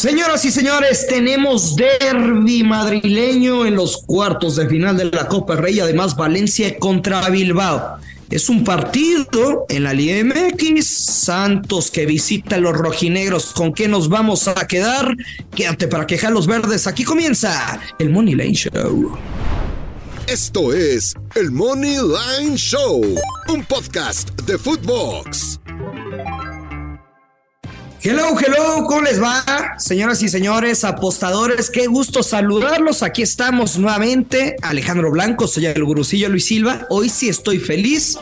Señoras y señores, tenemos derby madrileño en los cuartos de final de la Copa Rey, además Valencia contra Bilbao. Es un partido en la Liga MX, Santos que visita a los rojinegros. ¿Con qué nos vamos a quedar? Quédate para quejar los verdes. Aquí comienza el Money Lane Show. Esto es el Money Line Show, un podcast de Footbox. Hello, hello, ¿cómo les va? Señoras y señores, apostadores, qué gusto saludarlos. Aquí estamos nuevamente. Alejandro Blanco, soy el gurucillo Luis Silva. Hoy sí estoy feliz,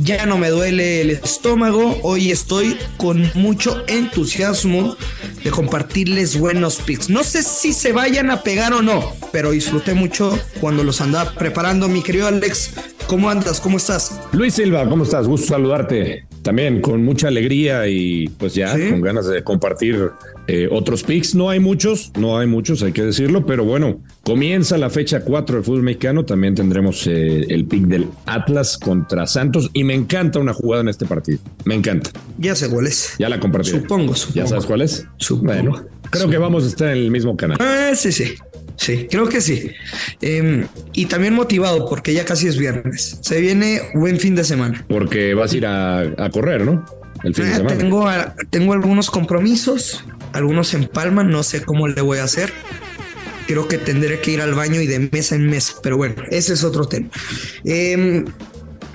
ya no me duele el estómago. Hoy estoy con mucho entusiasmo de compartirles buenos picks. No sé si se vayan a pegar o no, pero disfruté mucho cuando los andaba preparando. Mi querido Alex, ¿cómo andas? ¿Cómo estás? Luis Silva, ¿cómo estás? Gusto saludarte. También con mucha alegría y pues ya con ganas de compartir eh, otros picks. No hay muchos, no hay muchos, hay que decirlo, pero bueno, comienza la fecha 4 del fútbol mexicano. También tendremos eh, el pick del Atlas contra Santos y me encanta una jugada en este partido. Me encanta. Ya sé cuál es. Ya la compartí. Supongo, supongo. ¿Ya sabes cuál es? Supongo. Bueno, creo que vamos a estar en el mismo canal. Ah, sí, sí. Sí, creo que sí. Em, y también motivado porque ya casi es viernes. Se viene buen fin de semana. Porque vas a ir a, correr, ¿no? El fin de ah, semana. Tengo, tengo algunos compromisos, algunos en palma, no sé cómo le voy a hacer. Creo que tendré que ir al baño y de mesa en mesa, pero bueno, ese es otro tema. Em,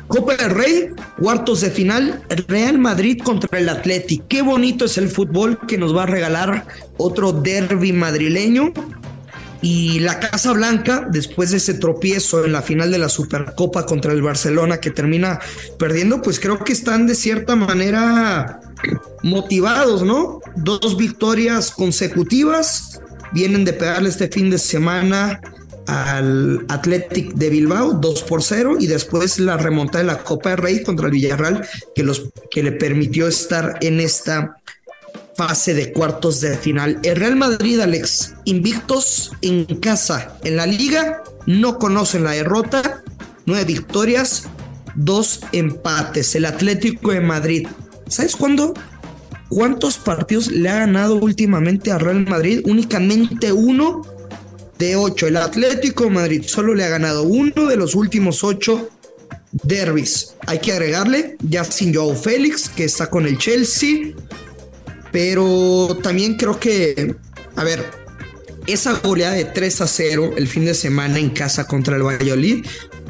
Copa del Rey, cuartos de final, Real Madrid contra el Athletic. Qué bonito es el fútbol que nos va a regalar otro derby madrileño. Y la Casa Blanca, después de ese tropiezo en la final de la Supercopa contra el Barcelona que termina perdiendo, pues creo que están de cierta manera motivados, ¿no? Dos victorias consecutivas, vienen de pegarle este fin de semana al Athletic de Bilbao 2 por 0 y después la remontada de la Copa de Rey contra el Villarreal que, los, que le permitió estar en esta fase de cuartos de final. El Real Madrid, Alex, invictos en casa en la liga, no conocen la derrota, nueve victorias, dos empates. El Atlético de Madrid, ¿sabes cuándo? ¿Cuántos partidos le ha ganado últimamente a Real Madrid? Únicamente uno de ocho. El Atlético de Madrid solo le ha ganado uno de los últimos ocho derbis. Hay que agregarle, ya sin Joao Félix, que está con el Chelsea, pero también creo que, a ver, esa goleada de 3 a 0 el fin de semana en casa contra el Valladolid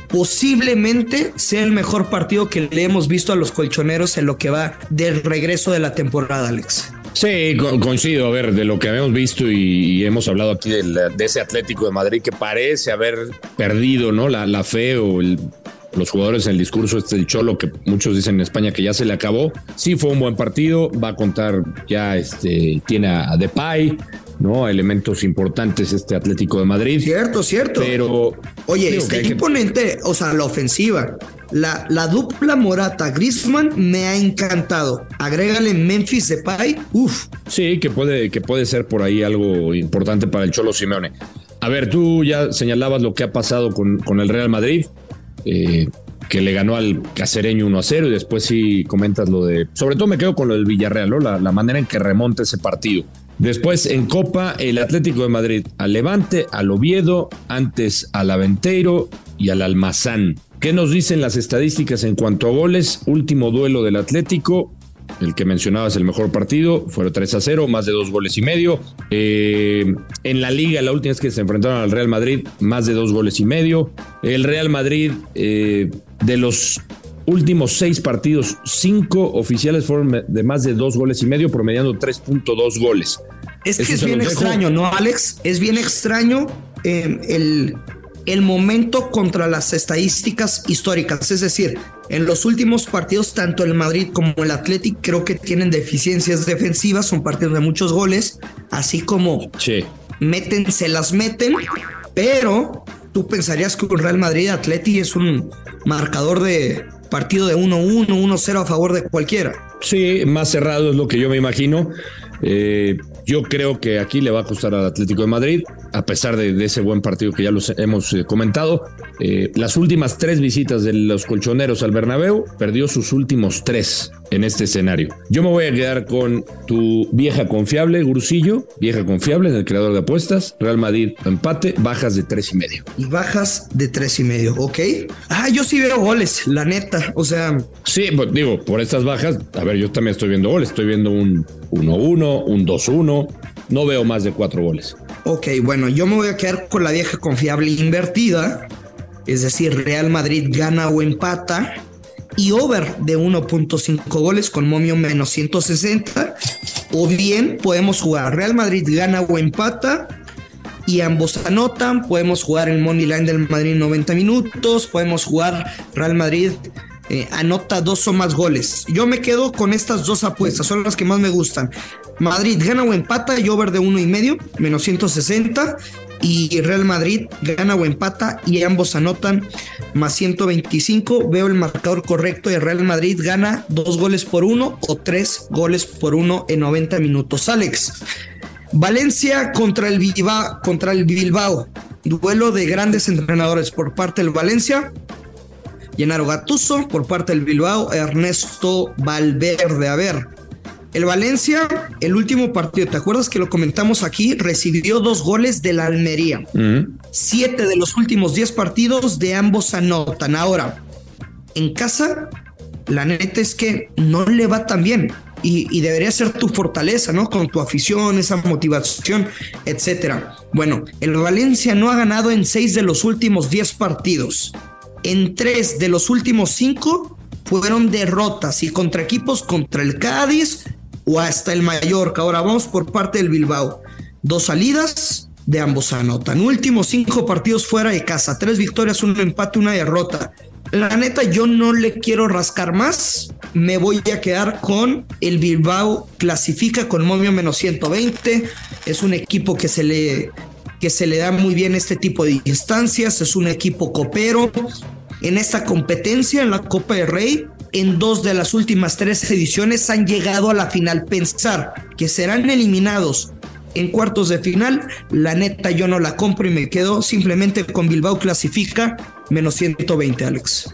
posiblemente sea el mejor partido que le hemos visto a los colchoneros en lo que va del regreso de la temporada, Alex. Sí, coincido, a ver, de lo que habíamos visto y, hemos hablado aquí de, ese Atlético de Madrid que parece haber perdido, ¿no? La, la fe o el, los jugadores en el discurso este del Cholo, que muchos dicen en España que ya se le acabó. Sí fue un buen partido, va a contar ya, este, tiene a Depay, ¿no? Elementos importantes este Atlético de Madrid. Cierto, cierto. Pero. Oye, este imponente, o sea, la ofensiva. La, la dupla Morata Griezmann me ha encantado. Agrégale Memphis Depay. Uf. Sí, que puede, que puede ser por ahí algo importante para el Cholo Simeone. A ver, tú ya señalabas lo que ha pasado con, con el Real Madrid. Eh, que le ganó al Cacereño 1 a 0 y después sí comentas lo de, sobre todo me quedo con lo del Villarreal, la, la, manera en que remonta ese partido. Después en Copa, el Atlético de Madrid al Levante, al Oviedo, antes al Aventeiro y al Almazán. ¿Qué nos dicen las estadísticas en cuanto a goles? Último duelo del Atlético, el que mencionabas el mejor partido, fueron 3 a 0, más de dos goles y medio. Eh, en la liga, la última vez que se enfrentaron al Real Madrid, más de dos goles y medio. El Real Madrid, eh, de los últimos seis partidos, cinco oficiales fueron de más de dos goles y medio, promediando 3.2 goles. Es que es bien extraño, ¿no, Alex? Es bien extraño eh, el el momento contra las estadísticas históricas. Es decir, en los últimos partidos, tanto el Madrid como el Athletic creo que tienen deficiencias defensivas, son partidos de muchos goles, así como meten, se las meten, pero tú pensarías que un Real Madrid Athletic es un marcador de partido de 1-1, 1-0 a favor de cualquiera. Sí, más cerrado es lo que yo me imagino. Eh, yo creo que aquí le va a costar al Atlético de Madrid, a pesar de, ese buen partido que ya los hemos eh, comentado. Eh, las últimas tres visitas de los colchoneros al Bernabéu, perdió sus últimos tres en este escenario. Yo me voy a quedar con tu vieja confiable, Grusillo, vieja confiable en el creador de apuestas, Real Madrid empate, bajas de tres y medio. Y bajas de tres y medio, ¿ok? Ah, yo sí veo goles, la neta, o sea... Sí, pues, digo, por estas bajas, a ver, yo también estoy viendo goles, estoy viendo un 1-1, un 2-1, no veo más de cuatro goles. Ok, bueno, yo me voy a quedar con la vieja confiable invertida, es decir, Real Madrid gana o empata y over de 1.5 goles con momio menos 160. O bien podemos jugar Real Madrid gana o empata y ambos anotan. Podemos jugar el Money Line del Madrid 90 minutos. Podemos jugar Real Madrid eh, anota dos o más goles. Yo me quedo con estas dos apuestas, son las que más me gustan. Madrid gana o empata y over de uno y medio, menos 160 y Real Madrid gana o empata y ambos anotan más 125. Veo el marcador correcto y Real Madrid gana dos goles por uno o tres goles por uno en 90 minutos. Alex, Valencia contra el Bilbao, contra el Bilbao. Duelo de grandes entrenadores por parte del Valencia. Llenaro Gatuso por parte del Bilbao, Ernesto Valverde. A ver, el Valencia, el último partido, ¿te acuerdas que lo comentamos aquí? Recibió dos goles de la Almería. Siete de los últimos diez partidos de ambos anotan. Ahora, en casa, la neta es que no le va tan bien. Y, debería ser tu fortaleza, ¿no? Con tu afición, esa motivación, etcétera. Bueno, el Valencia no ha ganado en seis de los últimos diez partidos. En tres de los últimos cinco fueron derrotas y contra equipos contra el Cádiz, o hasta el Mallorca. Ahora vamos por parte del Bilbao. Dos salidas, de ambos anotan. Últimos cinco partidos fuera de casa, tres victorias, un empate, una derrota. La neta, yo no le quiero rascar más. Me voy a quedar con el Bilbao. Clasifica con momio menos 120. Es un equipo que se le que se le da muy bien este tipo de instancias. Es un equipo copero. En esta competencia, en la Copa de Rey, en dos de las últimas tres ediciones han llegado a la final. Pensar que serán eliminados en cuartos de final, la neta yo no la compro y me quedo simplemente con Bilbao clasifica menos 120, Alex.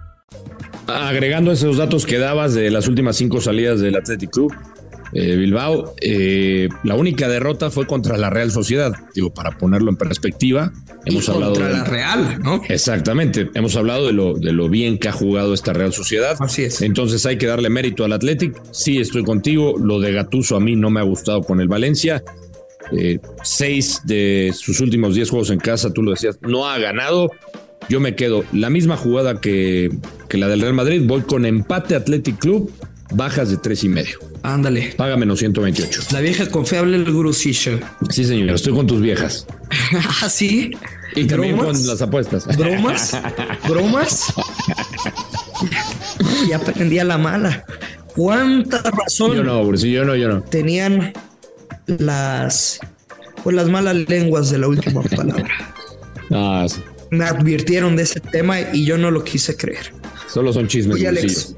Agregando esos datos que dabas de las últimas cinco salidas del Athletic Club, eh, Bilbao, eh, la única derrota fue contra la Real Sociedad. Digo, para ponerlo en perspectiva, hemos hablado contra de la Real, ¿no? Exactamente, hemos hablado de lo, de lo bien que ha jugado esta Real Sociedad. Así es. Entonces hay que darle mérito al Athletic. Sí, estoy contigo. Lo de Gatuso a mí no me ha gustado con el Valencia. Eh, seis de sus últimos diez juegos en casa, tú lo decías, no ha ganado. Yo me quedo la misma jugada que, que la del Real Madrid. Voy con empate Athletic Club, bajas de tres y medio. Ándale. Paga menos 128. La vieja confiable, el Grusillo. Sí, señor, estoy con tus viejas. ¿Ah, sí? Y también ¿Bromas? con las apuestas. ¿Bromas? ¿Bromas? ya aprendí a la mala. ¿Cuánta razón Yo no, Bruce, yo no, yo no. tenían las, pues, las malas lenguas de la última palabra? Ah, sí. Me advirtieron de ese tema y yo no lo quise creer. solo son chismes. Oye, Alex.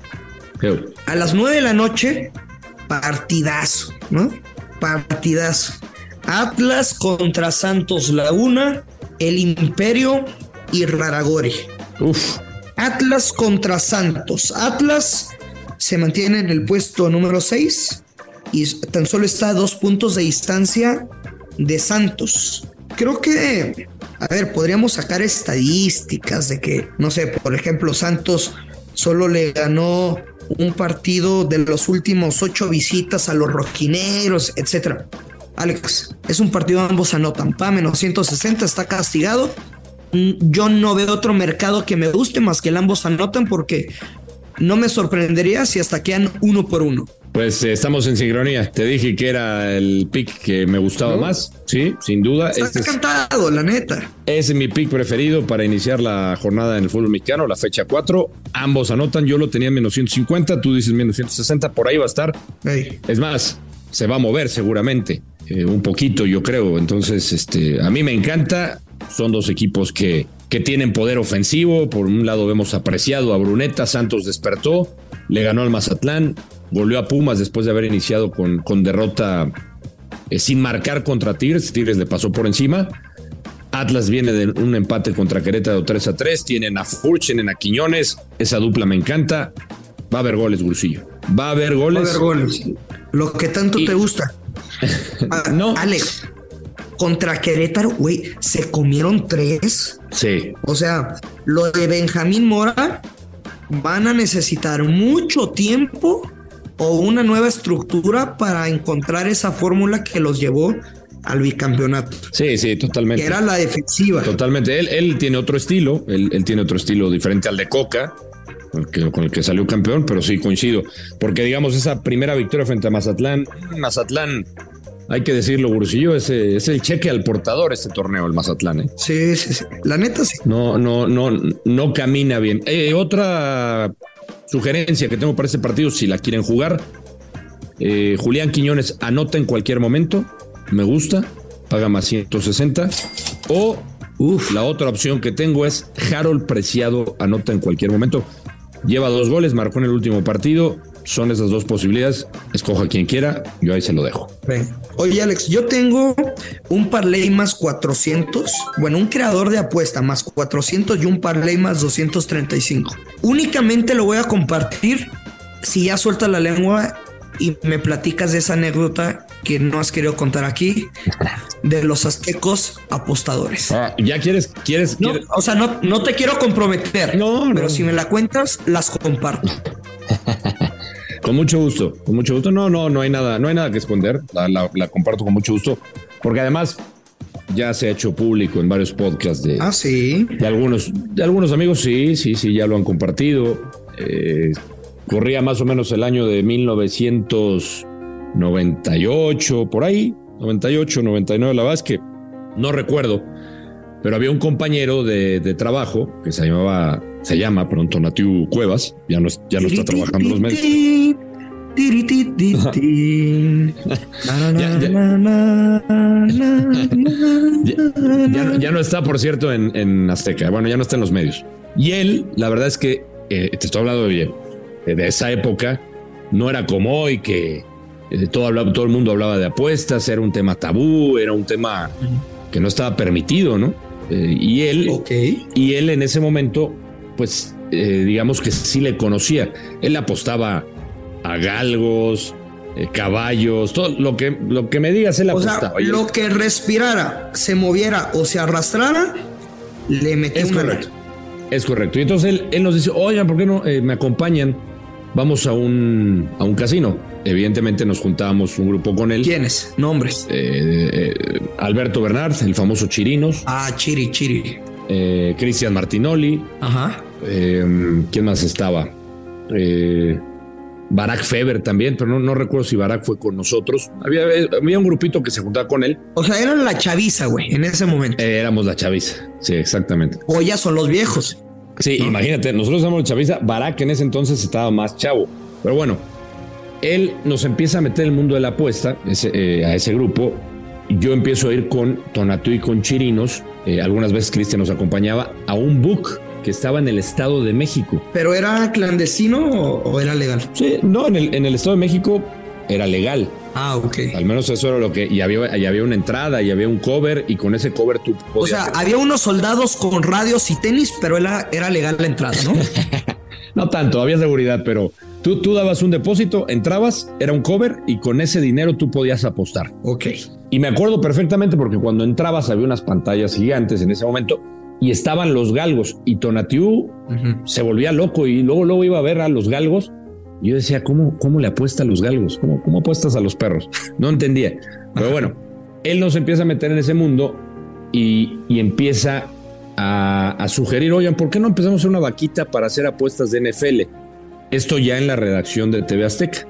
A las 9 de la noche, partidazo, ¿no? Partidazo. Atlas contra Santos Laguna, el Imperio y Raragori. Uf, Atlas contra Santos. Atlas se mantiene en el puesto número 6 y tan solo está a dos puntos de distancia de Santos. Creo que, a ver, podríamos sacar estadísticas de que, no sé, por ejemplo, Santos solo le ganó un partido de los últimos ocho visitas a los rojineros, etcétera. Alex, es un partido ambos anotan. Pa menos 160 está castigado. Mm, Yo no veo otro mercado que me guste más que el ambos anotan porque no me sorprendería si hasta quedan uno por uno. Pues eh, estamos en sincronía. Te dije que era el pick que me gustaba más. Sí, sin duda. Está Este es, cantado, la neta. es mi pick preferido para iniciar la jornada en el fútbol mexicano, la fecha 4. Ambos anotan. Yo lo tenía en menos 150, tú dices menos 160. Por ahí va a estar. Es más, se va a mover seguramente. eh, un poquito, yo creo. Entonces, este, a mí me encanta. Son dos equipos que, que tienen poder ofensivo. Por un lado vemos apreciado a Bruneta. Santos despertó. Le ganó al Mazatlán. Volvió a Pumas después de haber iniciado con, con derrota eh, sin marcar contra Tigres. Tigres le pasó por encima. Atlas viene de un empate contra Querétaro 3 a 3. Tienen a Furch, tienen a Quiñones. Esa dupla me encanta. Va a haber goles, Gursillo. Va a haber Va a goles. haber goles. Lo que tanto Y- te gusta. Ah, No. Alex, contra Querétaro, güey, se comieron tres. Sí, O sea, lo de Benjamín Mora van a necesitar mucho tiempo o una nueva estructura para encontrar esa fórmula que los llevó al bicampeonato, sí, sí, totalmente. que era la defensiva. Totalmente. Él, él tiene otro estilo, él, él tiene otro estilo diferente al de Coca, con el, que, con el que salió campeón, pero sí coincido. Porque, digamos, esa primera victoria frente a Mazatlán, Mazatlán, hay que decirlo, Bursillo, es, es el cheque al portador este torneo, el Mazatlán. ¿eh? Sí, sí, sí. La neta sí. No, no, no, no camina bien. Eh, otra sugerencia que tengo para este partido, si la quieren jugar, eh, Julián Quiñones anota en cualquier momento, me gusta, paga más 160. O Uf. la otra opción que tengo es Harold Preciado, anota en cualquier momento. Lleva dos goles, marcó en el último partido. Son esas dos posibilidades. Escoja quien quiera, yo ahí se lo dejo. Ven. Oye, Alex, yo tengo un parlay más 400. Bueno, un creador de apuesta más 400 y un parlay más 235. Únicamente lo voy a compartir si ya suelta la lengua y me platicas de esa anécdota que no has querido contar aquí de los aztecos apostadores. Ah, ¿Ya quieres, quieres, No, quieres- o sea, no, no te quiero comprometer, No, no. pero si me la cuentas, las comparto. Con mucho gusto, con mucho gusto. No, no, no hay nada, no hay nada que esconder. La, la- la comparto con mucho gusto, porque además ya se ha hecho público en varios podcasts de, Ah, sí. de algunos, de algunos amigos. Sí, sí, sí, ya lo han compartido. Eh, corría más o menos el año de 1998, por ahí, 98, 99, la verdad es que no recuerdo, pero había un compañero de, de trabajo que se llamaba, se llama pronto Natiu Cuevas, ya no, ya no está trabajando los medios. Ya, no, está, por cierto, en, en Azteca. Bueno, ya no está en los medios. Y él, la verdad es que eh, te estoy hablando de, de esa época, no era como hoy que eh, todo, hablaba- todo el mundo hablaba de apuestas, era un tema tabú, era un tema que no estaba permitido, ¿no? Eh, y él, Ok. y él en ese momento, pues, eh, digamos que sí le conocía. Él apostaba a galgos, eh, caballos, todo lo que, lo que me digas, él O apostaba. sea, lo que respirara, se moviera o se arrastrara, le metía Es una correcto. Es correcto. Y entonces él, él nos dice, oigan, ¿por qué no eh, me acompañan? Vamos a un, a un casino. Evidentemente nos juntábamos un grupo con él. ¿Quiénes? Nombres. Eh, Alberto Bernard, el famoso Chirinos, Ah, Chiri, Chiri. eh, Cristian Martinoli, Ajá. ¿quién más estaba? Eh, Barack Feber también, pero no, no recuerdo si Barack fue con nosotros. Había, había un grupito que se juntaba con él. O sea, eran la chaviza, güey, en ese momento. Eh, éramos la chaviza. Sí, exactamente. O ya son los viejos. Sí, imagínate, nosotros somos el chaviza, Barak en ese entonces estaba más chavo. Pero bueno, él nos empieza a meter el mundo de la apuesta ese, eh, a ese grupo. Yo empiezo a ir con Tonatu y con Chirinos. Eh, algunas veces Cristian nos acompañaba a un book que estaba en el Estado de México. ¿Pero era clandestino o, o era legal? Sí, no, en el, en el Estado de México era legal. Ah, ok. Al menos eso era lo que. Y había, y había una entrada y había un cover, y con ese cover tú O sea, había unos soldados con radios y tenis, pero era, era legal la entrada, ¿no? No tanto, había seguridad, pero tú, tú dabas un depósito, entrabas, era un cover y con ese dinero tú podías apostar. ok. Y me acuerdo perfectamente porque cuando entrabas había unas pantallas gigantes en ese momento y estaban los galgos y Tonatiu Ujú. se volvía loco y luego, luego iba a ver a los galgos. Y yo decía, ¿cómo, cómo le apuesta a los galgos? ¿Cómo, ¿Cómo apuestas a los perros? No entendía. Pero bueno, él nos empieza a meter en ese mundo y, y empieza a, a sugerir, oigan, ¿por qué no empezamos a hacer una vaquita para hacer apuestas de NFL? Esto ya en la redacción de TV Azteca.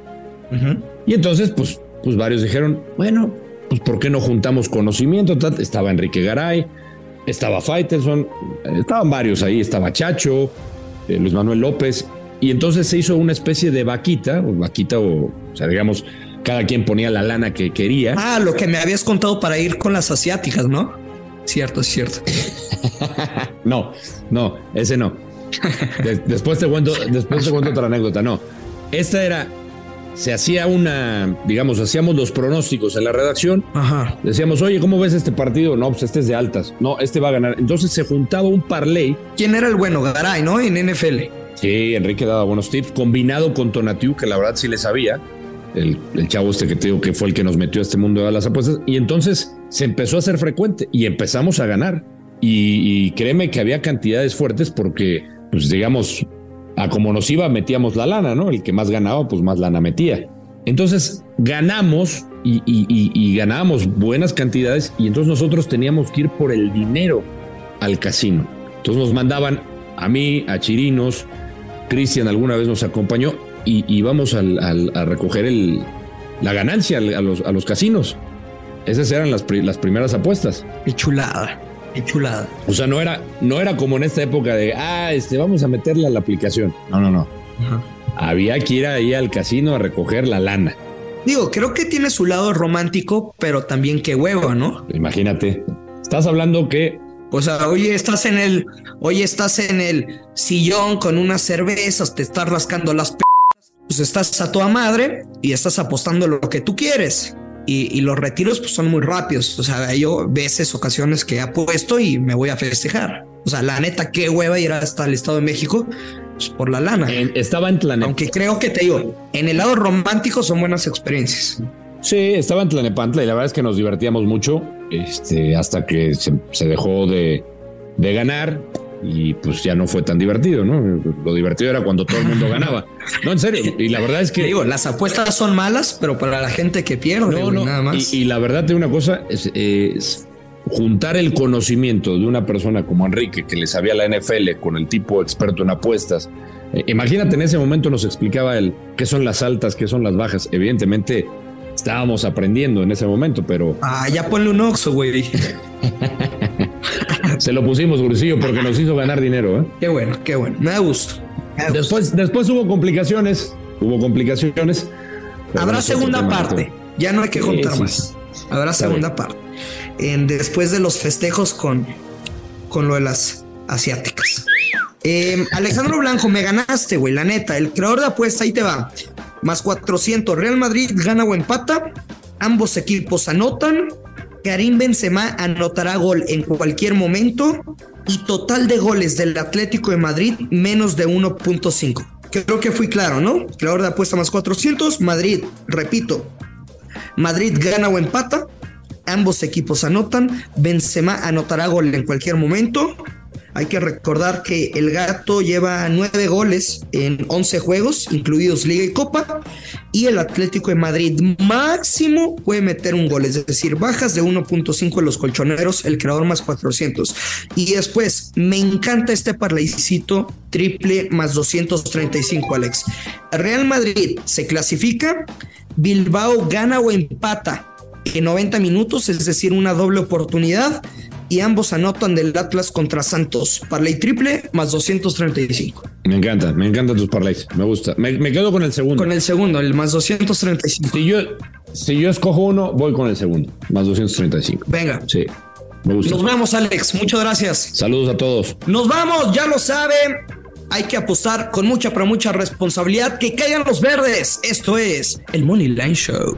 Y entonces, pues, pues varios dijeron, bueno, pues ¿por qué no juntamos conocimiento? Estaba Enrique Garay, estaba Faitelson, estaban varios ahí, estaba Chacho, eh, Luis Manuel López, y entonces se hizo una especie de vaquita, o vaquita, o, o sea, digamos, cada quien ponía la lana que quería. Ah, lo que me habías contado para ir con las asiáticas, ¿no? Cierto, es cierto. no, no, ese no. después te cuento, después te cuento otra anécdota. No, esta era, se hacía una, digamos, hacíamos los pronósticos en la redacción. Ajá. Decíamos, oye, ¿cómo ves este partido? No, pues este es de altas. No, este va a ganar. Entonces se juntaba un parlay. ¿Quién era el bueno? Garay, ¿no? En NFL. Sí, Enrique daba buenos tips, combinado con Tonatiu, que la verdad sí le sabía. El, el, chavo este que te digo que fue el que nos metió a este mundo de las apuestas. Y entonces se empezó a hacer frecuente y empezamos a ganar. Y, y créeme que había cantidades fuertes porque, pues digamos, a como nos iba, metíamos la lana, ¿no? El que más ganaba, pues más lana metía. Entonces ganamos y, y, ganábamos buenas cantidades y entonces nosotros teníamos que ir por el dinero al casino. Entonces nos mandaban a mí, a Chirinos, Cristian alguna vez nos acompañó y íbamos a recoger la ganancia a los, a los casinos. Esas eran las, las primeras apuestas. Qué chulada, qué chulada. O sea, no era, no era como en esta época de, ah, este, vamos a meterla a la aplicación. No, no, no. Ajá. Había que ir ahí al casino a recoger la lana. Digo, creo que tiene su lado romántico, pero también qué huevo, ¿no? Imagínate. Estás hablando que o sea, hoy estás en el, hoy estás en el sillón con unas cervezas, te estás rascando las p pues estás a toda madre y estás apostando lo que tú quieres. Y, y, los retiros pues son muy rápidos. O sea, yo veces, ocasiones que apuesto y me voy a festejar. O sea, la neta, qué hueva ir hasta el Estado de México pues, por la lana. En, estaba en Tlanepantla. Aunque creo que te digo, en el lado romántico son buenas experiencias. Sí, estaba en Tlanepantla y la verdad es que nos divertíamos mucho este, hasta que se, se dejó de, de ganar y pues ya no fue tan divertido, ¿no? Lo divertido era cuando todo el mundo ganaba. No, en serio. Y la verdad es que. Digo, las apuestas son malas, pero para la gente que pierde, no, no, nada más. Y, y, la verdad de una cosa es, es, juntar el conocimiento de una persona como Enrique, que le sabía la NFL, con el tipo experto en apuestas. Eh, imagínate, en ese momento nos explicaba él qué son las altas, qué son las bajas. Evidentemente, estábamos aprendiendo en ese momento, pero. Ah, ya ponle un oxo, güey. Se lo pusimos, Gurcillo, porque nos hizo ganar dinero. ¿eh? Qué bueno, qué bueno. Me da gusto. Me da después, gusto. después hubo complicaciones. Hubo complicaciones. Habrá segunda parte. Ya no hay que contar sí, más. Sí. Habrá Está segunda bien. parte. En, después de los festejos con, con lo de las asiáticas. Eh, Alejandro Blanco, me ganaste, güey, la neta. El creador de apuesta, ahí te va. Más 400. Real Madrid gana o empata. Ambos equipos anotan. Karim Benzema anotará gol en cualquier momento y total de goles del Atlético de Madrid menos de 1.5. Creo que fui claro, ¿no? Creador de apuesta más 400, Madrid, repito, Madrid gana o empata, ambos equipos anotan, Benzema anotará gol en cualquier momento. Hay que recordar que el gato lleva nueve goles en 11 juegos, incluidos Liga y Copa, y el Atlético de Madrid máximo puede meter un gol, es decir, bajas de 1.5 en los colchoneros, el creador más 400. Y después, me encanta este parlaycito triple más 235, Alex. Real Madrid se clasifica, Bilbao gana o empata en 90 minutos, es decir, una doble oportunidad y ambos anotan del Atlas contra Santos. Parlay triple más 235. Me encanta, me encantan tus parlays, me gusta. Me, me, quedo con el segundo. Con el segundo, el más 235. Si yo, si yo escojo uno, voy con el segundo, más 235. Venga. Sí. Me gusta. Nos vemos, Alex. Muchas gracias. Saludos a todos. Nos vamos, ya lo saben. Hay que apostar con mucha, pero mucha responsabilidad. Que caigan los verdes. Esto es el Money Line Show.